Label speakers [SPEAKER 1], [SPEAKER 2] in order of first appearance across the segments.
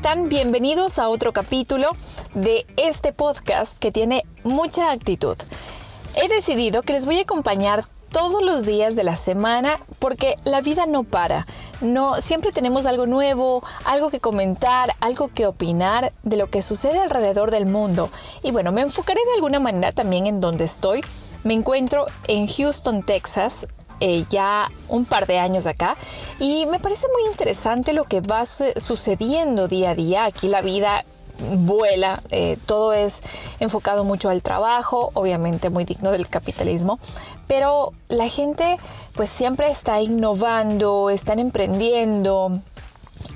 [SPEAKER 1] están? Bienvenidos a otro capítulo de este podcast que tiene mucha actitud. He decidido que les voy a acompañar todos los días de la semana porque la vida no para. No, siempre tenemos algo nuevo, algo que comentar, algo que opinar de lo que sucede alrededor del mundo. Y bueno, me enfocaré de alguna manera también en donde estoy. Me encuentro en Houston, Texas, eh, ya un par de años acá y me parece muy interesante lo que va sucediendo día a día. Aquí la vida vuela, eh, todo es enfocado mucho al trabajo, obviamente muy digno del capitalismo, pero la gente pues siempre está innovando, están emprendiendo,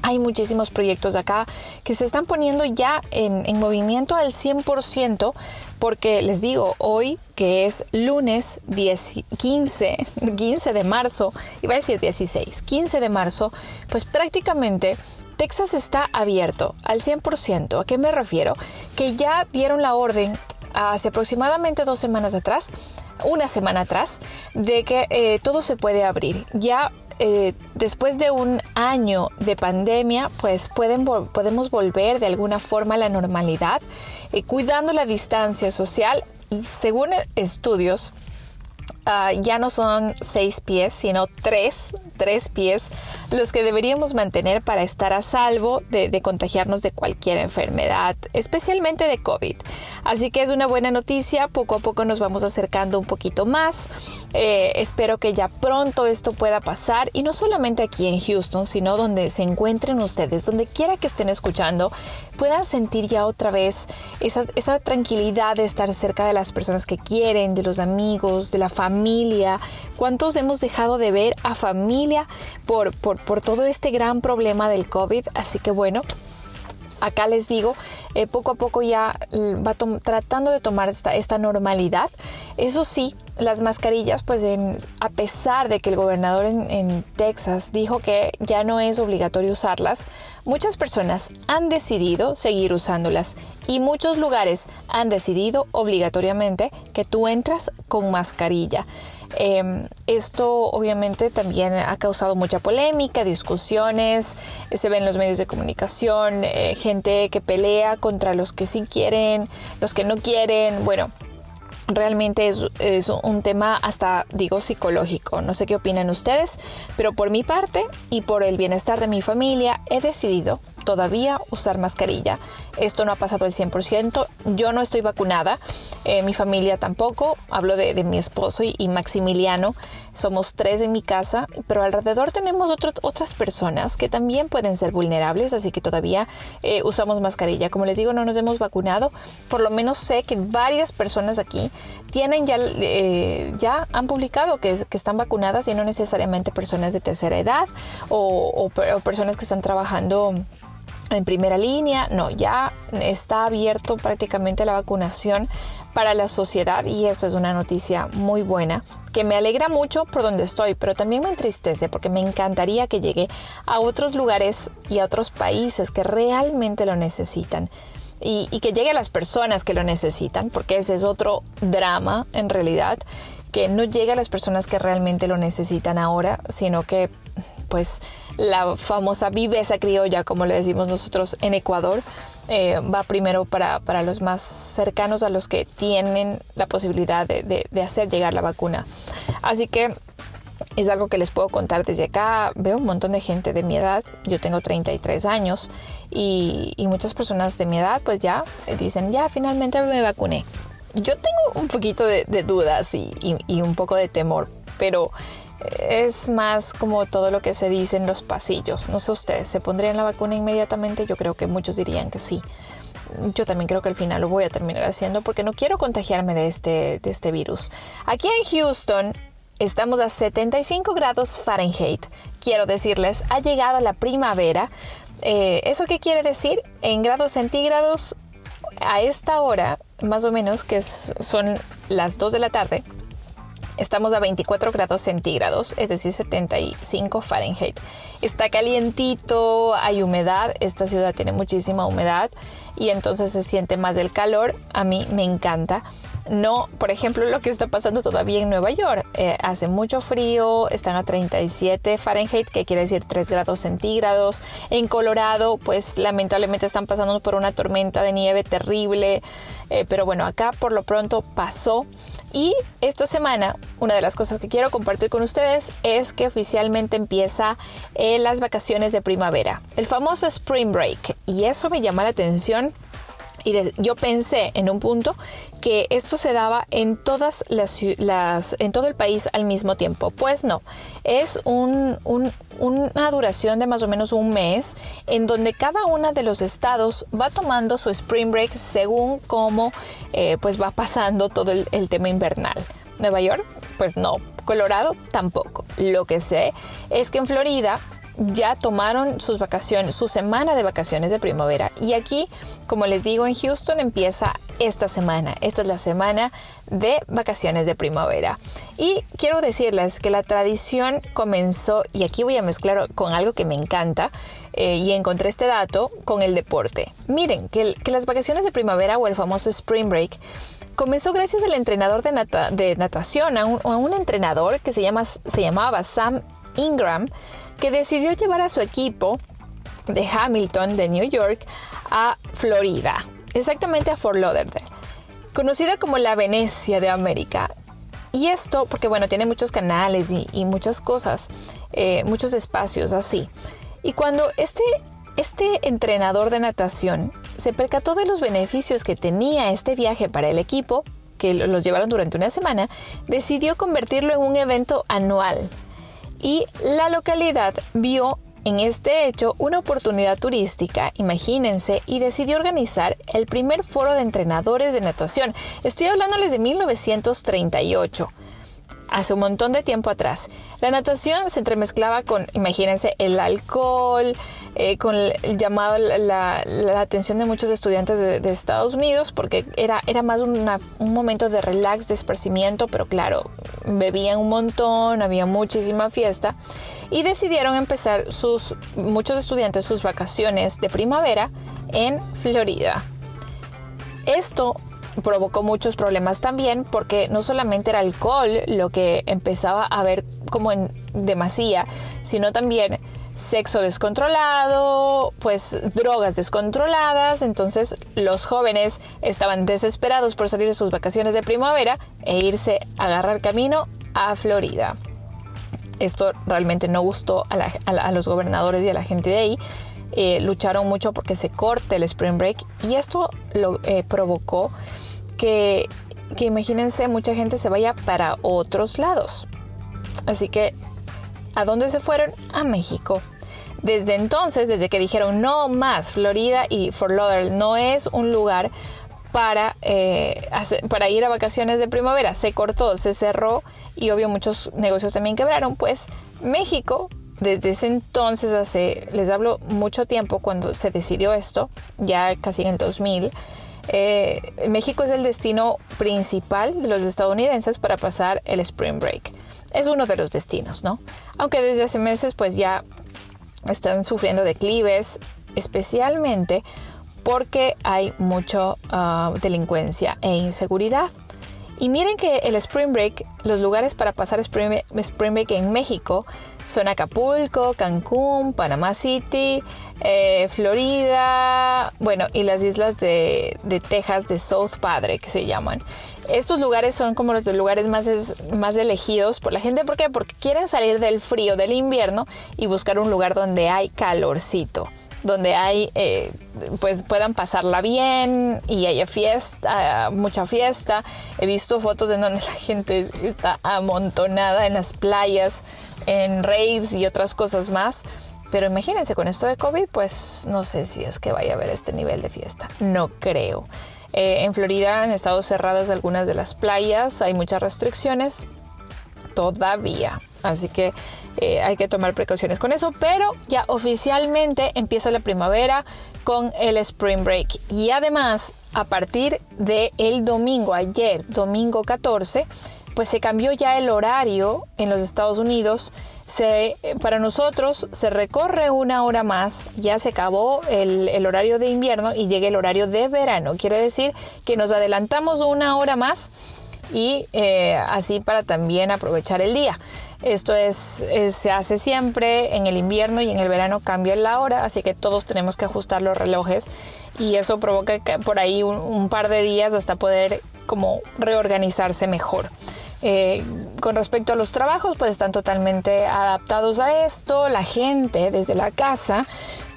[SPEAKER 1] hay muchísimos proyectos acá que se están poniendo ya en, movimiento al 100% porque les digo, hoy que es lunes 15, 15 de marzo, iba a decir 16, 15 de marzo, pues prácticamente Texas está abierto al 100%. ¿A qué me refiero? Que ya dieron la orden hace aproximadamente dos semanas atrás, una semana atrás, de que eh, todo se puede abrir. Ya eh, después de un año de pandemia, pues pueden, podemos volver de alguna forma a la normalidad, eh, cuidando la distancia social. Según estudios, Ah, ya no son seis pies, sino tres, tres pies, los que deberíamos mantener para estar a salvo de, contagiarnos de cualquier enfermedad, especialmente de COVID. Así que es una buena noticia, poco a poco nos vamos acercando un poquito más. Eh, espero que ya pronto esto pueda pasar y no solamente aquí en Houston, sino donde se encuentren ustedes, donde quiera que estén escuchando, puedan sentir ya otra vez esa, esa tranquilidad de estar cerca de las personas que quieren, de los amigos, de la familia cuántos hemos dejado de ver a familia por, por, por todo este gran problema del COVID. Así que bueno, acá les digo, eh, poco a poco ya va tratando de tomar esta, normalidad. Eso sí, las mascarillas, pues a pesar de que el gobernador en, Texas dijo que ya no es obligatorio usarlas, muchas personas han decidido seguir usándolas y muchos lugares han decidido obligatoriamente que tú entras con mascarilla. Em, esto obviamente también ha causado mucha polémica, discusiones, se ven en los medios de comunicación, eh, gente que pelea contra los que sí quieren, los que no quieren, bueno, realmente es, es, un tema hasta digo psicológico. No sé qué opinan ustedes, pero por mi parte y por el bienestar de mi familia he decidido todavía usar mascarilla. Esto no ha pasado el 100%. Yo no estoy vacunada, eh, mi familia tampoco. Hablo de, mi esposo y, Maximiliano. Somos tres en mi casa, pero alrededor tenemos otras personas que también pueden ser vulnerables, así que todavía eh, usamos mascarilla. Como les digo, no nos hemos vacunado. Por lo menos sé que varias personas aquí tienen ya, eh, ya han publicado que, están vacunadas y no necesariamente personas de tercera edad o personas que están trabajando en primera línea, no, ya está abierto prácticamente la vacunación para la sociedad y eso es una noticia muy buena que me alegra mucho por donde estoy, pero también me entristece porque me encantaría que llegue a otros lugares y a otros países que realmente lo necesitan. Y, que llegue a las personas que lo necesitan, porque ese es otro drama en realidad, que no llegue a las personas que realmente lo necesitan ahora, sino que pues la famosa viveza criolla, como le decimos nosotros en Ecuador, eh, va primero para, los más cercanos a los que tienen la posibilidad de, hacer llegar la vacuna. Así que es algo que les puedo contar desde acá. Veo un montón de gente de mi edad, yo tengo 33 años y, muchas personas de mi edad pues ya dicen, ya finalmente me vacuné. Yo tengo un poquito de, dudas y un poco de temor, pero es más como todo lo que se dice en los pasillos. No sé ustedes, ¿se pondrían la vacuna inmediatamente? Yo creo que muchos dirían que sí. Yo también creo que al final lo voy a terminar haciendo porque no quiero contagiarme de este, de este virus. Aquí en Houston estamos a 75 grados Fahrenheit. Quiero decirles, ha llegado la primavera. Eh, ¿Eso qué quiere decir? En grados centígrados, a esta hora, más o menos, que son las 2 de la tarde, Estamos a 24 grados centígrados, es decir, 75 Fahrenheit. Está calientito, hay humedad, esta ciudad tiene muchísima humedad y entonces se siente más el calor. A mí me encanta. No, por ejemplo, lo que está pasando todavía en Nueva York. Eh, hace mucho frío, están a 37 Fahrenheit, que quiere decir 3 grados centígrados. En Colorado, pues lamentablemente están pasando por una tormenta de nieve terrible. Eh, pero bueno, acá por lo pronto pasó. Y esta semana, una de las cosas que quiero compartir con ustedes es que oficialmente empieza eh, las vacaciones de primavera, el famoso Spring Break. Y eso me llama la atención y yo pensé en un punto que esto se daba en todas las, en todo el país al mismo tiempo. Pues no, es un, una duración de más o menos un mes en donde cada uno de los estados va tomando su spring break según cómo eh, pues va pasando todo el tema invernal. Nueva York, pues no. Colorado tampoco. Lo que sé es que en Florida ya tomaron sus vacaciones, su semana de vacaciones de primavera. Y aquí, como les digo, en Houston empieza esta semana. Esta es la semana de vacaciones de primavera. Y quiero decirles que la tradición comenzó, y aquí voy a mezclar con algo que me encanta, eh, y encontré este dato con el deporte. Miren, que, las vacaciones de primavera o el famoso Spring Break comenzó gracias al entrenador de, natación, a un, entrenador que se, llama, se llamaba Sam Ingram, que decidió llevar a su equipo de Hamilton, de New York, a Florida, exactamente a Fort Lauderdale, conocida como la Venecia de América. Y esto porque, bueno, tiene muchos canales y, muchas cosas, eh, muchos espacios así. Y cuando este, este entrenador de natación se percató de los beneficios que tenía este viaje para el equipo, que los llevaron durante una semana, decidió convertirlo en un evento anual y la localidad vio en este hecho una oportunidad turística, imagínense, y decidió organizar el primer foro de entrenadores de natación. Estoy hablándoles de 1938 hace un montón de tiempo atrás. La natación se entremezclaba con, imagínense, el alcohol, eh, con el, llamado, la, atención de muchos estudiantes de, Estados Unidos, porque era, era más un momento de relax, de esparcimiento, pero claro, bebían un montón, había muchísima fiesta, y decidieron empezar sus, muchos estudiantes sus vacaciones de primavera en Florida. Esto provocó muchos problemas también porque no solamente era alcohol lo que empezaba a ver como en demasía, sino también sexo descontrolado, pues drogas descontroladas, entonces los jóvenes estaban desesperados por salir de sus vacaciones de primavera e irse a agarrar camino a Florida. Esto realmente no gustó a, los gobernadores y a la gente de ahí. Eh, lucharon mucho porque se corte el spring break y esto lo eh, provocó que, que imagínense mucha gente se vaya para otros lados. Así que, ¿a dónde se fueron? A México. Desde entonces, desde que dijeron no más, Florida y Fort Lauderdale no es un lugar para, eh, para ir a vacaciones de primavera. Se cortó, se cerró y obvio muchos negocios también quebraron. Pues México, desde ese entonces, hace, les hablo mucho tiempo cuando se decidió esto, ya casi en el 2000, eh, México es el destino principal de los estadounidenses para pasar el Spring Break. Es uno de los destinos, ¿no? Aunque desde hace meses pues ya están sufriendo declives, especialmente porque hay mucha ah, delincuencia e inseguridad. Y miren que el Spring Break, los lugares para pasar Spring, Break en México son Acapulco, Cancún, Panamá City, eh, Florida, bueno, y las islas de, Texas, de South Padre, que se llaman. Estos lugares son como los lugares más, más elegidos por la gente. ¿Por qué? Porque quieren salir del frío del invierno y buscar un lugar donde hay calorcito donde hay, eh, pues puedan pasarla bien y haya fiesta, mucha fiesta. He visto fotos en donde la gente está amontonada en las playas, en raves y otras cosas más. Pero imagínense, con esto de COVID, pues no sé si es que vaya a haber este nivel de fiesta. No creo. Eh, en Florida han estado cerradas algunas de las playas, hay muchas restricciones todavía. Así que eh, hay que tomar precauciones con eso, pero ya oficialmente empieza la primavera con el Spring Break. Y además, a partir del el domingo, ayer, domingo 14, pues se cambió ya el horario en los Estados Unidos. Se, para nosotros se recorre una hora más, ya se acabó el, el, horario de invierno y llega el horario de verano. Quiere decir que nos adelantamos una hora más y eh, así para también aprovechar el día. Esto es, se hace siempre en el invierno y en el verano cambia la hora, así que todos tenemos que ajustar los relojes y eso provoca por ahí un, par de días hasta poder como reorganizarse mejor. Eh, con respecto a los trabajos, pues están totalmente adaptados a esto. La gente desde la casa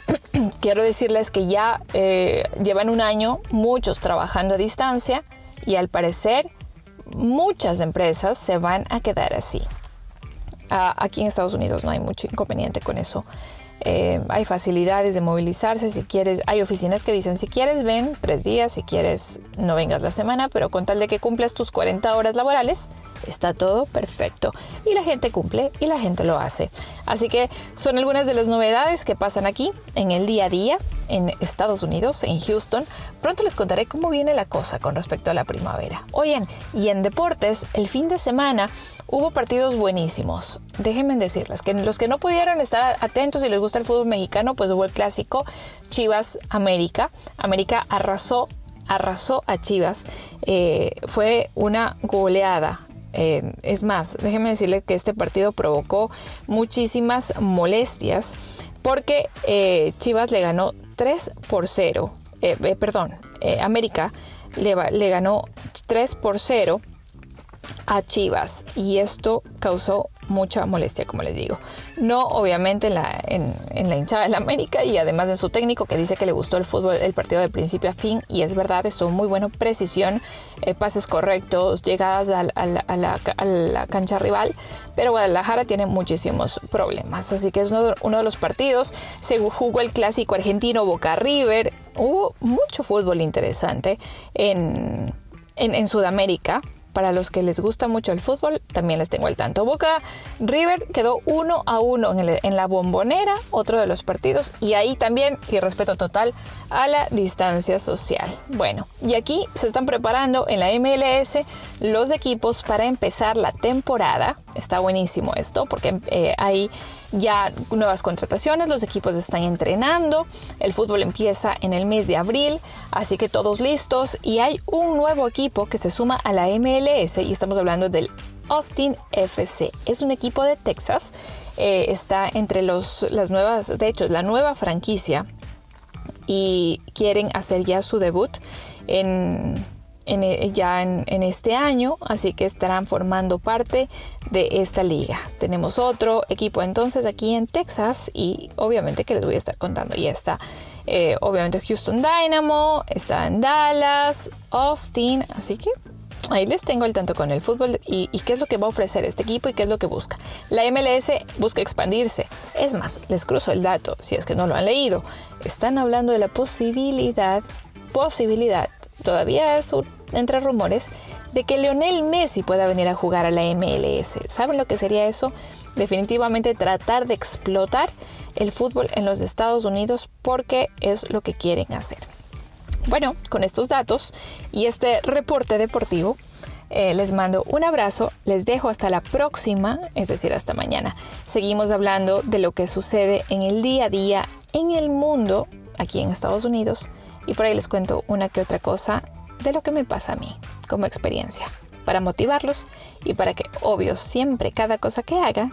[SPEAKER 1] quiero decirles que ya eh, llevan un año muchos trabajando a distancia y al parecer muchas empresas se van a quedar así. aquí en Estados Unidos no hay mucho inconveniente con eso. Eh, hay facilidades de movilizarse si quieres. Hay oficinas que dicen si quieres ven tres días, si quieres no vengas la semana, pero con tal de que cumplas tus 40 horas laborales, está todo perfecto. Y la gente cumple y la gente lo hace. Así que son algunas de las novedades que pasan aquí en el día a día en Estados Unidos, en Houston. Pronto les contaré cómo viene la cosa con respecto a la primavera. Oigan, y en deportes, el fin de semana hubo partidos buenísimos. Déjenme decirles que los que no pudieron estar atentos y les gusta el fútbol mexicano, pues hubo el clásico Chivas América. América arrasó arrasó a Chivas. Eh, fue una goleada eh, es más, déjenme decirles que este partido provocó muchísimas molestias porque eh, Chivas le ganó 3 por 0. Eh, perdón, América le, le ganó 3 por 0 a Chivas y esto causó mucha molestia, como les digo. No, obviamente, en la, en, la hinchada de la América y además de su técnico que dice que le gustó el fútbol, el partido de principio a fin, y es verdad, estuvo muy bueno, precisión, eh, pases correctos, llegadas a, la, cancha rival, pero Guadalajara tiene muchísimos problemas, así que es uno, de los partidos. Se jugó el clásico argentino Boca River, hubo mucho fútbol interesante en, en, en Sudamérica para los que les gusta mucho el fútbol, también les tengo el tanto. Boca River quedó uno a uno en, la bombonera, otro de los partidos, y ahí también, y respeto total a la distancia social. Bueno, y aquí se están preparando en la MLS los equipos para empezar la temporada. Está buenísimo esto, porque eh, hay ya nuevas contrataciones, los equipos están entrenando, el fútbol empieza en el mes de abril, así que todos listos y hay un nuevo equipo que se suma a la MLS y estamos hablando del Austin FC. Es un equipo de Texas, eh, está entre los, las nuevas, de hecho es la nueva franquicia y quieren hacer ya su debut en e, ya en, este año, así que estarán formando parte de esta liga. Tenemos otro equipo entonces aquí en Texas y obviamente que les voy a estar contando. Ya está, eh, obviamente Houston Dynamo, está en Dallas, Austin, así que ahí les tengo el tanto con el fútbol y, y, qué es lo que va a ofrecer este equipo y qué es lo que busca. La MLS busca expandirse. Es más, les cruzo el dato si es que no lo han leído. Están hablando de la posibilidad, posibilidad, todavía es un entre rumores de que Leonel Messi pueda venir a jugar a la MLS. ¿Saben lo que sería eso? Definitivamente tratar de explotar el fútbol en los Estados Unidos porque es lo que quieren hacer. Bueno, con estos datos y este reporte deportivo, eh, les mando un abrazo, les dejo hasta la próxima, es decir, hasta mañana. Seguimos hablando de lo que sucede en el día a día en el mundo, aquí en Estados Unidos, y por ahí les cuento una que otra cosa de lo que me pasa a mí como experiencia, para motivarlos y para que, obvio, siempre cada cosa que haga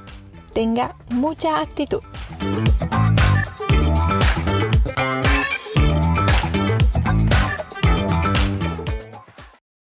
[SPEAKER 1] tenga mucha actitud.